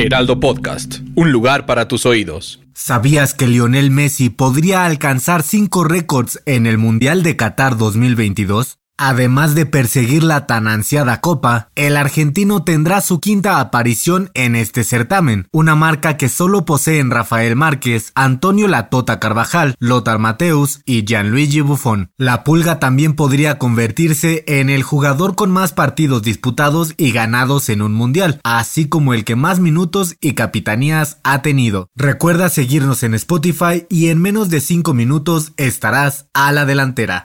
Heraldo Podcast, un lugar para tus oídos. ¿Sabías que Lionel Messi podría alcanzar cinco récords en el Mundial de Qatar 2022? Además de perseguir la tan ansiada copa, el argentino tendrá su quinta aparición en este certamen, una marca que solo poseen Rafael Márquez, Antonio Latota Carvajal, Lothar Mateus y Gianluigi Buffon. La Pulga también podría convertirse en el jugador con más partidos disputados y ganados en un mundial, así como el que más minutos y capitanías ha tenido. Recuerda seguirnos en Spotify y en menos de 5 minutos estarás a la delantera.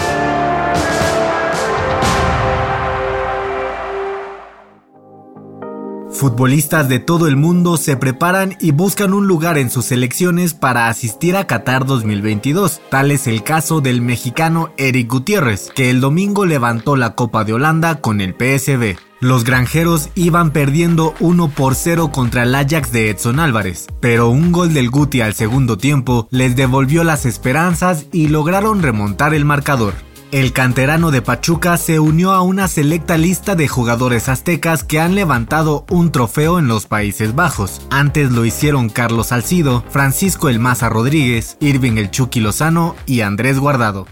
Futbolistas de todo el mundo se preparan y buscan un lugar en sus selecciones para asistir a Qatar 2022. Tal es el caso del mexicano Eric Gutiérrez, que el domingo levantó la Copa de Holanda con el PSV. Los granjeros iban perdiendo 1 por 0 contra el Ajax de Edson Álvarez, pero un gol del Guti al segundo tiempo les devolvió las esperanzas y lograron remontar el marcador. El canterano de Pachuca se unió a una selecta lista de jugadores aztecas que han levantado un trofeo en los Países Bajos. Antes lo hicieron Carlos Salcido, Francisco El Maza Rodríguez, Irving El Chucky Lozano y Andrés Guardado.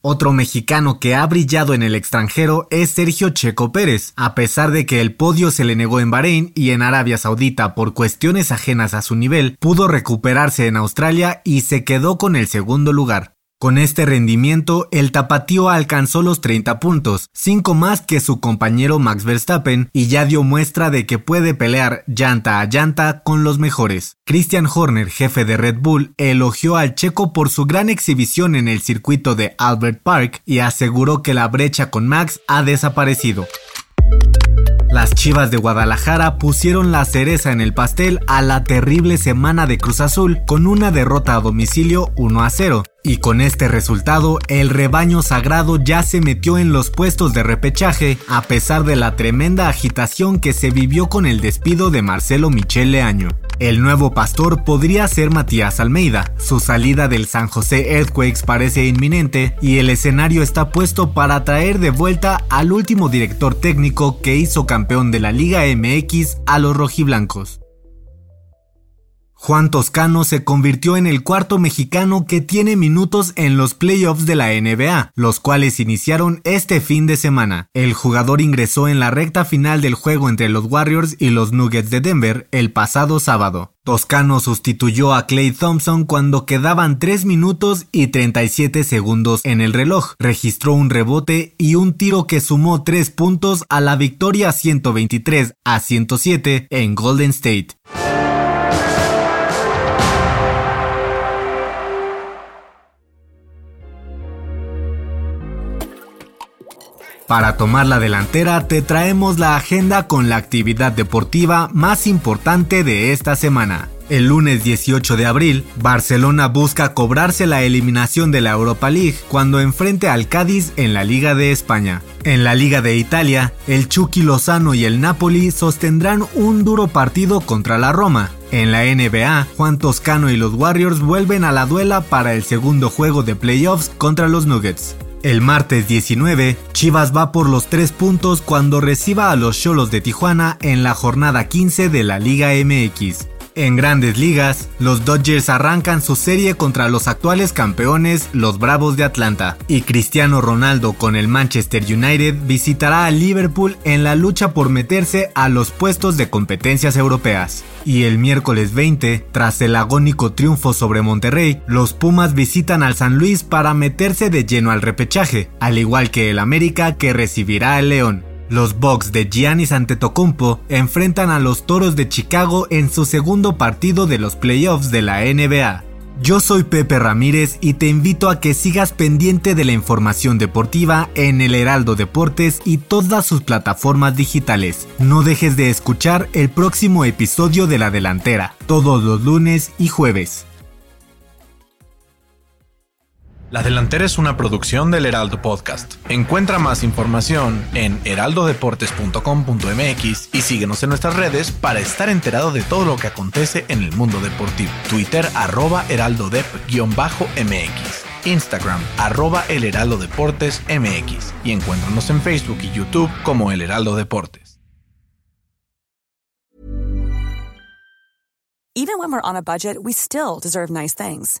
Otro mexicano que ha brillado en el extranjero es Sergio Checo Pérez, a pesar de que el podio se le negó en Bahrein y en Arabia Saudita por cuestiones ajenas a su nivel, pudo recuperarse en Australia y se quedó con el segundo lugar. Con este rendimiento, el tapatío alcanzó los 30 puntos, 5 más que su compañero Max Verstappen, y ya dio muestra de que puede pelear llanta a llanta con los mejores. Christian Horner, jefe de Red Bull, elogió al checo por su gran exhibición en el circuito de Albert Park y aseguró que la brecha con Max ha desaparecido. Las Chivas de Guadalajara pusieron la cereza en el pastel a la terrible semana de Cruz Azul con una derrota a domicilio 1 a 0. Y con este resultado, el rebaño sagrado ya se metió en los puestos de repechaje a pesar de la tremenda agitación que se vivió con el despido de Marcelo Michele Año. El nuevo pastor podría ser Matías Almeida. Su salida del San José Earthquakes parece inminente y el escenario está puesto para traer de vuelta al último director técnico que hizo campeón de la Liga MX a los rojiblancos. Juan Toscano se convirtió en el cuarto mexicano que tiene minutos en los playoffs de la NBA, los cuales iniciaron este fin de semana. El jugador ingresó en la recta final del juego entre los Warriors y los Nuggets de Denver el pasado sábado. Toscano sustituyó a Clay Thompson cuando quedaban 3 minutos y 37 segundos en el reloj. Registró un rebote y un tiro que sumó 3 puntos a la victoria 123 a 107 en Golden State. Para tomar la delantera te traemos la agenda con la actividad deportiva más importante de esta semana. El lunes 18 de abril, Barcelona busca cobrarse la eliminación de la Europa League cuando enfrente al Cádiz en la Liga de España. En la Liga de Italia, el Chucky Lozano y el Napoli sostendrán un duro partido contra la Roma. En la NBA, Juan Toscano y los Warriors vuelven a la duela para el segundo juego de playoffs contra los Nuggets. El martes 19, Chivas va por los tres puntos cuando reciba a los Cholos de Tijuana en la jornada 15 de la Liga MX. En grandes ligas, los Dodgers arrancan su serie contra los actuales campeones, los Bravos de Atlanta, y Cristiano Ronaldo con el Manchester United visitará a Liverpool en la lucha por meterse a los puestos de competencias europeas. Y el miércoles 20, tras el agónico triunfo sobre Monterrey, los Pumas visitan al San Luis para meterse de lleno al repechaje, al igual que el América que recibirá al León. Los Bucks de Giannis Antetokounmpo enfrentan a los Toros de Chicago en su segundo partido de los playoffs de la NBA. Yo soy Pepe Ramírez y te invito a que sigas pendiente de la información deportiva en el Heraldo Deportes y todas sus plataformas digitales. No dejes de escuchar el próximo episodio de La Delantera, todos los lunes y jueves. La Delantera es una producción del Heraldo Podcast. Encuentra más información en heraldodeportes.com.mx y síguenos en nuestras redes para estar enterado de todo lo que acontece en el mundo deportivo. Twitter arroba heraldodep-mx. Instagram arroba el Heraldo Deportes MX y encuéntranos en Facebook y YouTube como El Heraldo Deportes. Even when we're on a budget, we still deserve nice things.